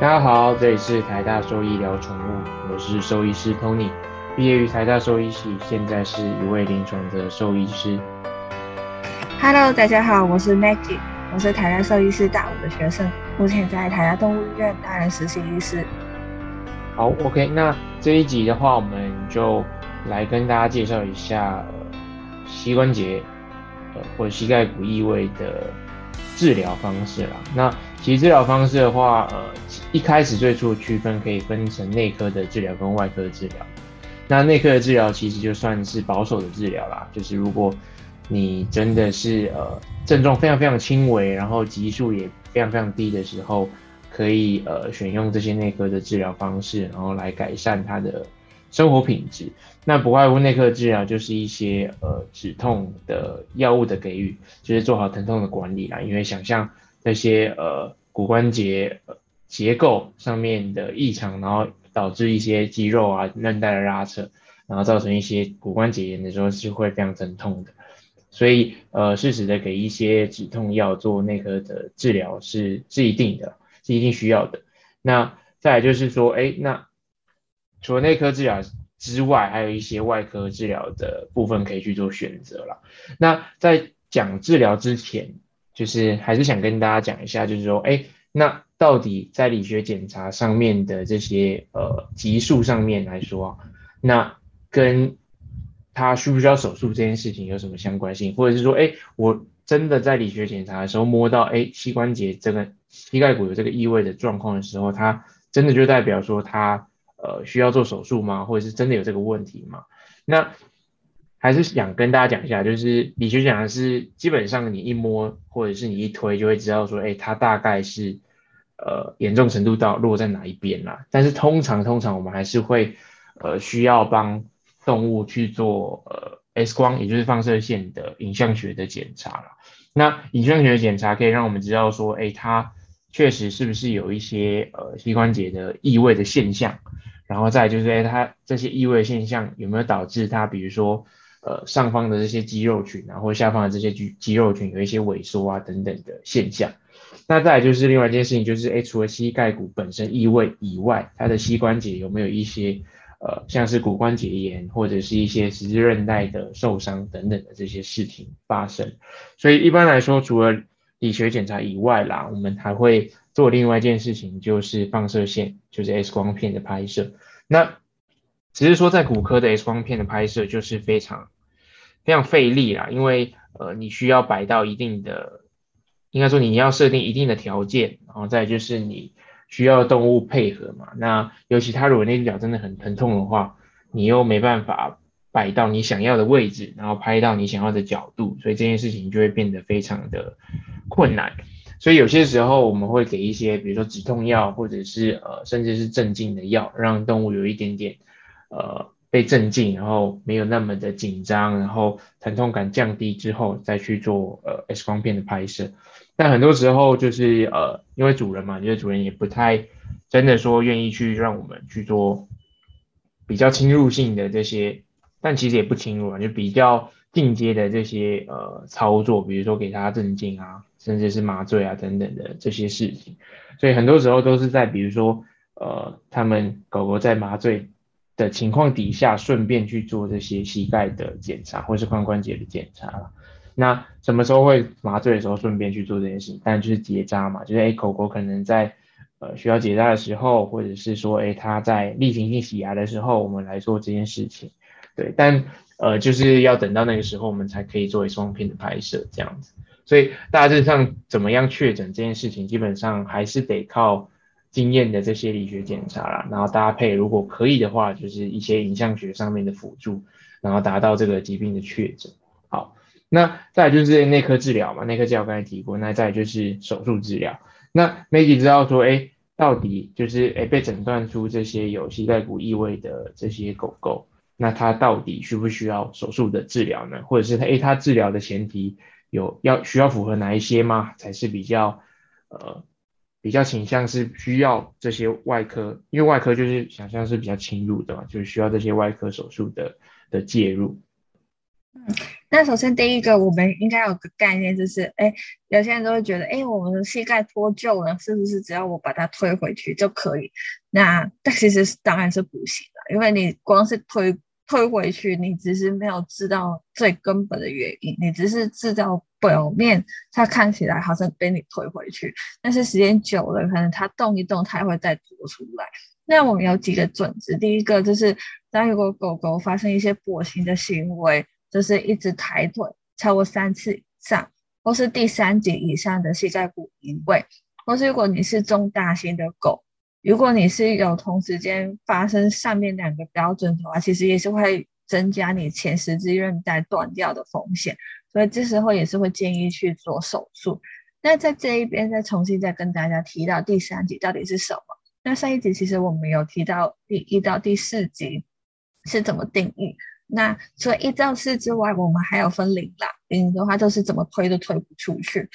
大家好，这里是台大兽医聊宠物，我是兽医师 Tony，毕业于台大兽医系，现在是一位临床的兽医师。Hello，大家好，我是 Maggie，我是台大兽医师大五的学生，目前在台大动物医院担任实习医师。好，OK，那这一集的话，我们就来跟大家介绍一下膝关节呃或者膝盖骨异位的治疗方式啦。那其实治疗方式的话，呃，一开始最初区分可以分成内科的治疗跟外科的治疗。那内科的治疗其实就算是保守的治疗啦，就是如果你真的是呃症状非常非常轻微，然后级数也非常非常低的时候，可以呃选用这些内科的治疗方式，然后来改善他的生活品质。那不外乎内科治疗就是一些呃止痛的药物的给予，就是做好疼痛的管理啦。因为想象那些呃骨关节结构上面的异常，然后导致一些肌肉啊韧带的拉扯，然后造成一些骨关节炎的时候是会非常疼痛的。所以，呃，适时的给一些止痛药做内科的治疗是是一定的，是一定需要的。那再来就是说，哎，那除了内科治疗之外，还有一些外科治疗的部分可以去做选择了。那在讲治疗之前，就是还是想跟大家讲一下，就是说，哎，那到底在理学检查上面的这些呃级数上面来说，那跟他需不需要手术这件事情有什么相关性，或者是说，哎，我真的在理学检查的时候摸到，哎，膝关节这个膝盖骨有这个异位的状况的时候，它真的就代表说它呃需要做手术吗？或者是真的有这个问题吗？那还是想跟大家讲一下，就是理学检查是基本上你一摸或者是你一推就会知道说，哎，它大概是呃严重程度到落在哪一边啦。但是通常通常我们还是会呃需要帮。动物去做呃 X 光，也就是放射线的影像学的检查了。那影像学的检查可以让我们知道说，哎，它确实是不是有一些呃膝关节的异位的现象，然后再就是，哎，它这些异位现象有没有导致它，比如说呃上方的这些肌肉群啊，或下方的这些肌肌肉群有一些萎缩啊等等的现象。那再就是另外一件事情，就是哎，除了膝盖骨本身异位以外，它的膝关节有没有一些？呃，像是骨关节炎或者是一些十字韧带的受伤等等的这些事情发生，所以一般来说，除了理学检查以外啦，我们还会做另外一件事情，就是放射线，就是 X 光片的拍摄。那只是说在骨科的 X 光片的拍摄就是非常非常费力啦，因为呃你需要摆到一定的，应该说你要设定一定的条件，然后再就是你。需要动物配合嘛？那尤其它如果那只脚真的很疼痛的话，你又没办法摆到你想要的位置，然后拍到你想要的角度，所以这件事情就会变得非常的困难。所以有些时候我们会给一些，比如说止痛药，或者是呃甚至是镇静的药，让动物有一点点呃被镇静，然后没有那么的紧张，然后疼痛感降低之后，再去做呃 X 光片的拍摄。但很多时候就是呃，因为主人嘛，因为主人也不太真的说愿意去让我们去做比较侵入性的这些，但其实也不侵入啊，就比较进阶的这些呃操作，比如说给它镇静啊，甚至是麻醉啊等等的这些事情。所以很多时候都是在比如说呃，他们狗狗在麻醉的情况底下，顺便去做这些膝盖的检查或是髋关节的检查。那什么时候会麻醉的时候，顺便去做这件事情？但就是结扎嘛，就是哎，狗狗可能在呃需要结扎的时候，或者是说哎它在例行性洗牙的时候，我们来做这件事情。对，但呃就是要等到那个时候，我们才可以作为双片的拍摄这样子。所以大致上怎么样确诊这件事情，基本上还是得靠经验的这些理学检查啦，然后搭配如果可以的话，就是一些影像学上面的辅助，然后达到这个疾病的确诊。好。那再就是内科治疗嘛，内科治疗刚才提过，那再就是手术治疗。那 Maggie 知道说，哎，到底就是哎被诊断出这些有膝盖骨异位的这些狗狗，那它到底需不需要手术的治疗呢？或者是它哎它治疗的前提有要需要符合哪一些吗？才是比较呃比较倾向是需要这些外科，因为外科就是想象是比较侵入的嘛，就是需要这些外科手术的的介入。嗯，那首先第一个，我们应该有个概念，就是，哎，有些人都会觉得，哎，我们的膝盖脱臼了，是不是只要我把它推回去就可以？那但其实当然是不行的，因为你光是推推回去，你只是没有知道最根本的原因，你只是知道表面它看起来好像被你推回去，但是时间久了，可能它动一动，它会再脱出来。那我们有几个准则，第一个就是，当如果狗狗发生一些跛行的行为，就是一直抬腿超过三次以上，或是第三级以上的膝盖骨移位，或是如果你是中大型的狗，如果你是有同时间发生上面两个标准的话，其实也是会增加你前十字韧带断掉的风险，所以这时候也是会建议去做手术。那在这一边再重新再跟大家提到第三级到底是什么？那上一集其实我们有提到第一到第四级是怎么定义。那除了一到四之外，我们还有分零啦。零的话就是怎么推都推不出去。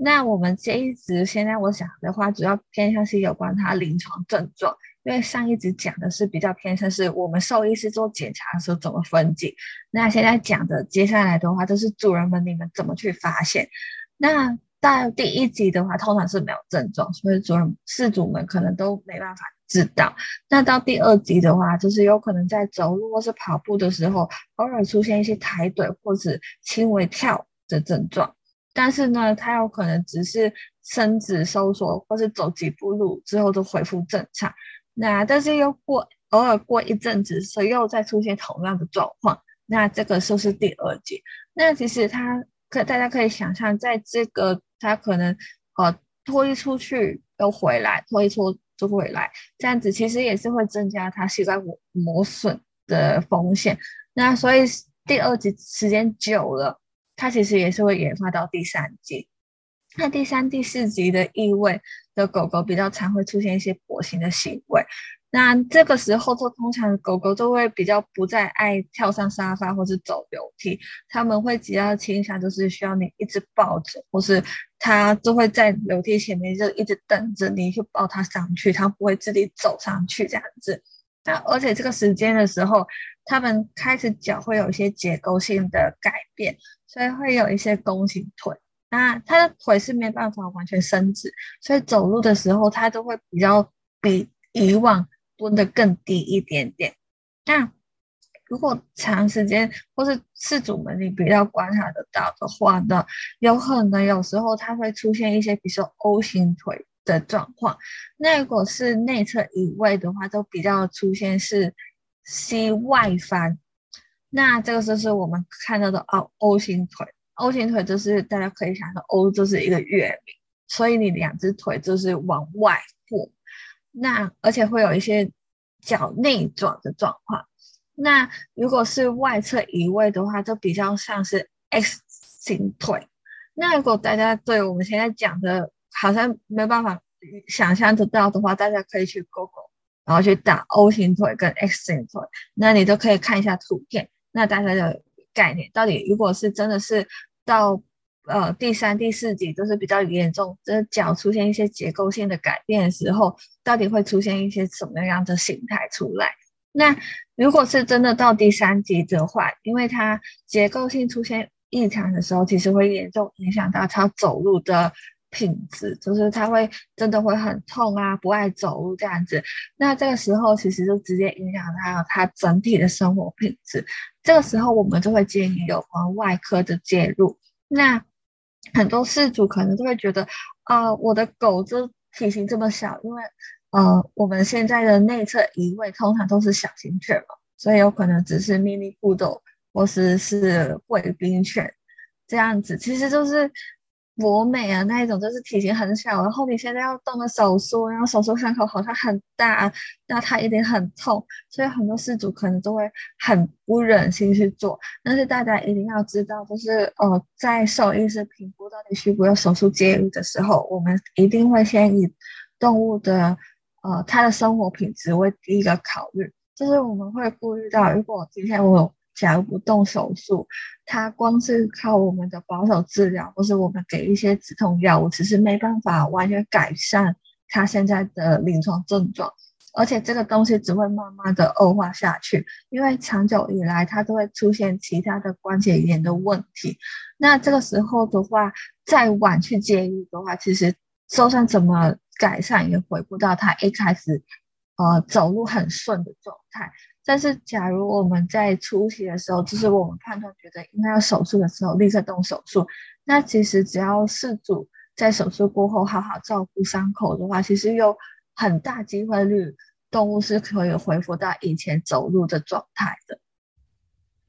那我们这一集现在我想的话，主要偏向是有关它临床症状，因为上一集讲的是比较偏向是我们兽医师做检查的时候怎么分解。那现在讲的接下来的话，就是主人们你们怎么去发现。那到第一集的话，通常是没有症状，所以主人饲主们可能都没办法。知道，那到第二集的话，就是有可能在走路或是跑步的时候，偶尔出现一些抬腿或者轻微跳的症状，但是呢，它有可能只是身子收缩或是走几步路之后就恢复正常。那但是又过偶尔过一阵子，所以又再出现同样的状况，那这个就是第二级。那其实它可大家可以想象，在这个它可能呃脱衣出去又回来，脱衣出。就回来这样子，其实也是会增加它膝盖磨磨损的风险。那所以第二级时间久了，它其实也是会研发到第三级。那第三、第四级的异味的狗狗比较常会出现一些跛行的行为。那这个时候，就通常狗狗都会比较不再爱跳上沙发或是走楼梯，他们会比较倾向就是需要你一直抱着，或是它就会在楼梯前面就一直等着你去抱它上去，它不会自己走上去这样子。那而且这个时间的时候，他们开始脚会有一些结构性的改变，所以会有一些弓形腿。那他的腿是没办法完全伸直，所以走路的时候他都会比较比以往。蹲的更低一点点。那如果长时间或是饲主们你比较观察得到的话呢，有可能有时候它会出现一些，比如说 O 型腿的状况。那如果是内侧移位的话，都比较出现是 C 外翻。那这个就是我们看到的 O O 型腿。O 型腿就是大家可以想到 O 就是一个月，所以你两只腿就是往外扩。那而且会有一些脚内转的状况。那如果是外侧移位的话，就比较像是 X 型腿。那如果大家对我们现在讲的，好像没有办法想象得到的话，大家可以去 Google，然后去打 O 型腿跟 X 型腿，那你都可以看一下图片。那大家的概念到底，如果是真的是到。呃，第三、第四级都是比较严重，这脚出现一些结构性的改变的时候，到底会出现一些什么样的形态出来？那如果是真的到第三级的话，因为它结构性出现异常的时候，其实会严重影响到它走路的品质，就是它会真的会很痛啊，不爱走路这样子。那这个时候其实就直接影响到它整体的生活品质。这个时候我们就会建议有关外科的介入。那很多事主可能都会觉得，啊，我的狗就体型这么小，因为，呃，我们现在的内侧移位通常都是小型犬嘛，所以有可能只是 mini poodle 或是是贵宾犬这样子，其实就是。博美啊，那一种就是体型很小，然后你现在要动的手术，然后手术伤口好像很大，那它一定很痛，所以很多事主可能都会很不忍心去做。但是大家一定要知道，就是呃，在兽医师评估到底需不需要手术介入的时候，我们一定会先以动物的呃它的生活品质为第一个考虑，就是我们会顾虑到，如果今天我。假如不动手术，它光是靠我们的保守治疗，或是我们给一些止痛药物，其实没办法完全改善它现在的临床症状。而且这个东西只会慢慢的恶化下去，因为长久以来它都会出现其他的关节炎的问题。那这个时候的话，再晚去介入的话，其实就算怎么改善，也回不到他一开始呃走路很顺的状态。但是，假如我们在初期的时候，就是我们判断觉得应该要手术的时候，立刻动手术，那其实只要事主在手术过后好好照顾伤口的话，其实有很大机会率动物是可以恢复到以前走路的状态的。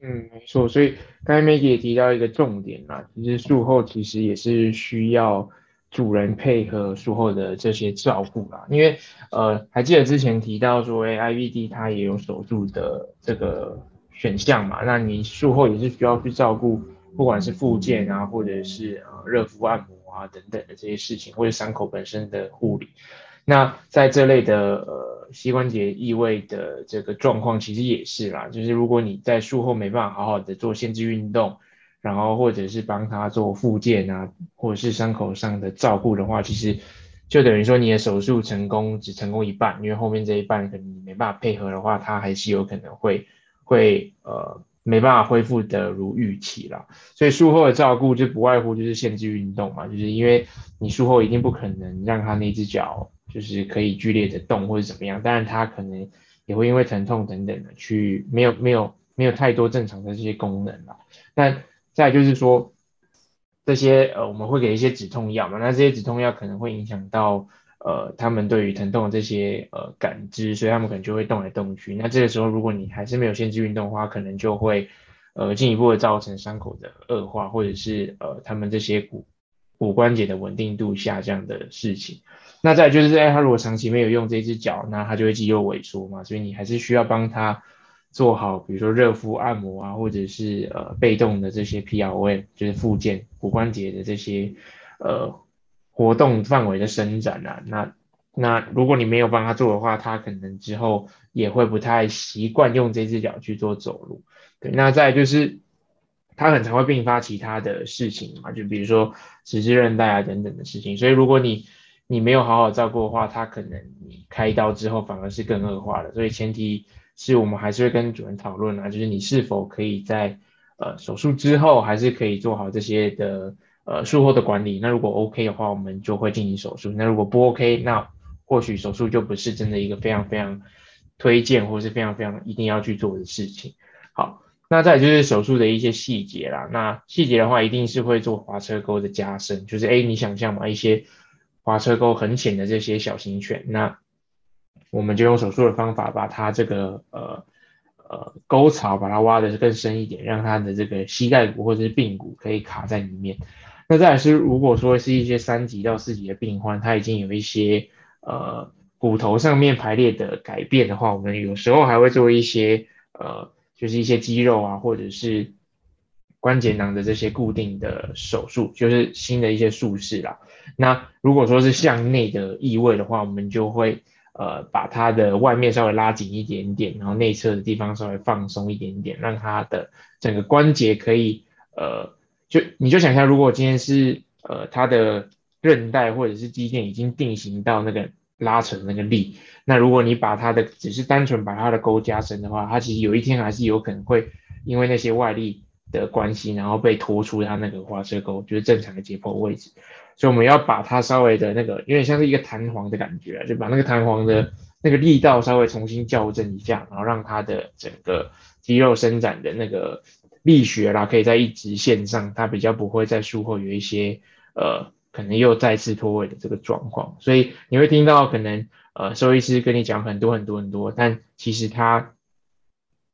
嗯，没错。所以刚才 Maggie 也提到一个重点啊，其实术后其实也是需要。主人配合术后的这些照顾啦，因为呃还记得之前提到说，哎，IVD 它也有手术的这个选项嘛，那你术后也是需要去照顾，不管是复健啊，或者是呃热敷按摩啊等等的这些事情，或者伤口本身的护理，那在这类的呃膝关节异位的这个状况，其实也是啦，就是如果你在术后没办法好好的做限制运动。然后或者是帮他做复健啊，或者是伤口上的照顾的话，其实就等于说你的手术成功只成功一半，因为后面这一半可能你没办法配合的话，他还是有可能会会呃没办法恢复的如预期啦。所以术后的照顾就不外乎就是限制运动嘛，就是因为你术后一定不可能让他那只脚就是可以剧烈的动或者怎么样，但是他可能也会因为疼痛等等的去没有没有没有太多正常的这些功能了，但再就是说，这些呃，我们会给一些止痛药嘛？那这些止痛药可能会影响到呃，他们对于疼痛的这些呃感知，所以他们可能就会动来动去。那这个时候，如果你还是没有限制运动的话，可能就会呃进一步的造成伤口的恶化，或者是呃他们这些骨骨关节的稳定度下降的事情。那再就是，哎，他如果长期没有用这只脚，那他就会肌肉萎缩嘛，所以你还是需要帮他。做好，比如说热敷、按摩啊，或者是呃被动的这些 PRO，就是附件骨关节的这些呃活动范围的伸展啊。那那如果你没有帮他做的话，他可能之后也会不太习惯用这只脚去做走路。对，那再就是他很常会并发其他的事情嘛，就比如说十字韧带啊等等的事情。所以如果你你没有好好照顾的话，他可能你开刀之后反而是更恶化的。所以前提。是我们还是会跟主人讨论啊，就是你是否可以在呃手术之后，还是可以做好这些的呃术后的管理。那如果 OK 的话，我们就会进行手术。那如果不 OK，那或许手术就不是真的一个非常非常推荐，或是非常非常一定要去做的事情。好，那再就是手术的一些细节啦。那细节的话，一定是会做滑车沟的加深，就是哎，你想象嘛，一些滑车沟很浅的这些小型犬，那我们就用手术的方法把它这个呃呃沟槽把它挖的更深一点，让它的这个膝盖骨或者是髌骨可以卡在里面。那再来是如果说是一些三级到四级的病患，他已经有一些呃骨头上面排列的改变的话，我们有时候还会做一些呃就是一些肌肉啊或者是关节囊的这些固定的手术，就是新的一些术式啦。那如果说是向内的异位的话，我们就会。呃，把它的外面稍微拉紧一点点，然后内侧的地方稍微放松一点点，让它的整个关节可以，呃，就你就想象，如果今天是呃它的韧带或者是肌腱已经定型到那个拉扯那个力，那如果你把它的只是单纯把它的沟加深的话，它其实有一天还是有可能会因为那些外力的关系，然后被拖出它那个滑车沟，就是正常的解剖位置。所以我们要把它稍微的那个，有点像是一个弹簧的感觉，就把那个弹簧的那个力道稍微重新校正一下，然后让它的整个肌肉伸展的那个力学啦，可以在一直线上，它比较不会在术后有一些呃可能又再次脱位的这个状况。所以你会听到可能呃兽医师跟你讲很多很多很多，但其实他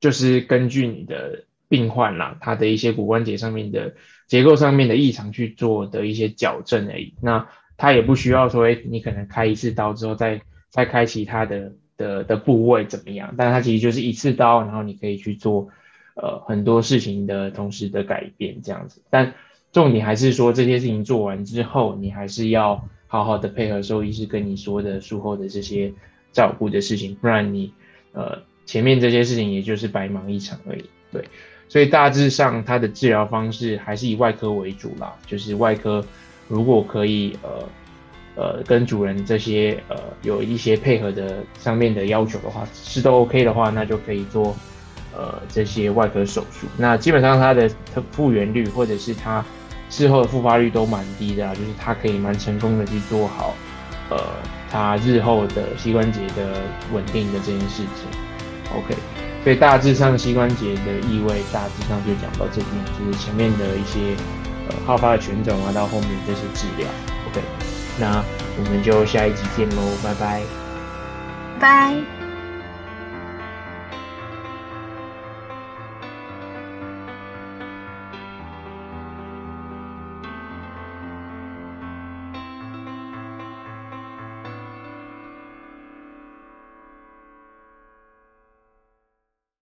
就是根据你的病患啦，他的一些骨关节上面的。结构上面的异常去做的一些矫正而已，那他也不需要说，哎，你可能开一次刀之后再再开其他的的的部位怎么样？但它其实就是一次刀，然后你可以去做呃很多事情的同时的改变这样子。但重点还是说这些事情做完之后，你还是要好好的配合兽医师跟你说的术后的这些照顾的事情，不然你呃前面这些事情也就是白忙一场而已。对。所以大致上，它的治疗方式还是以外科为主啦。就是外科，如果可以，呃呃跟主人这些呃有一些配合的上面的要求的话，是都 OK 的话，那就可以做呃这些外科手术。那基本上它的复原率或者是它事后的复发率都蛮低的啊，就是它可以蛮成功的去做好呃它日后的膝关节的稳定的这件事情。OK。所以大致上膝关节的异位，大致上就讲到这边，就是前面的一些呃好发的犬种啊，到后面这些治疗。OK，那我们就下一集见喽，拜拜。拜。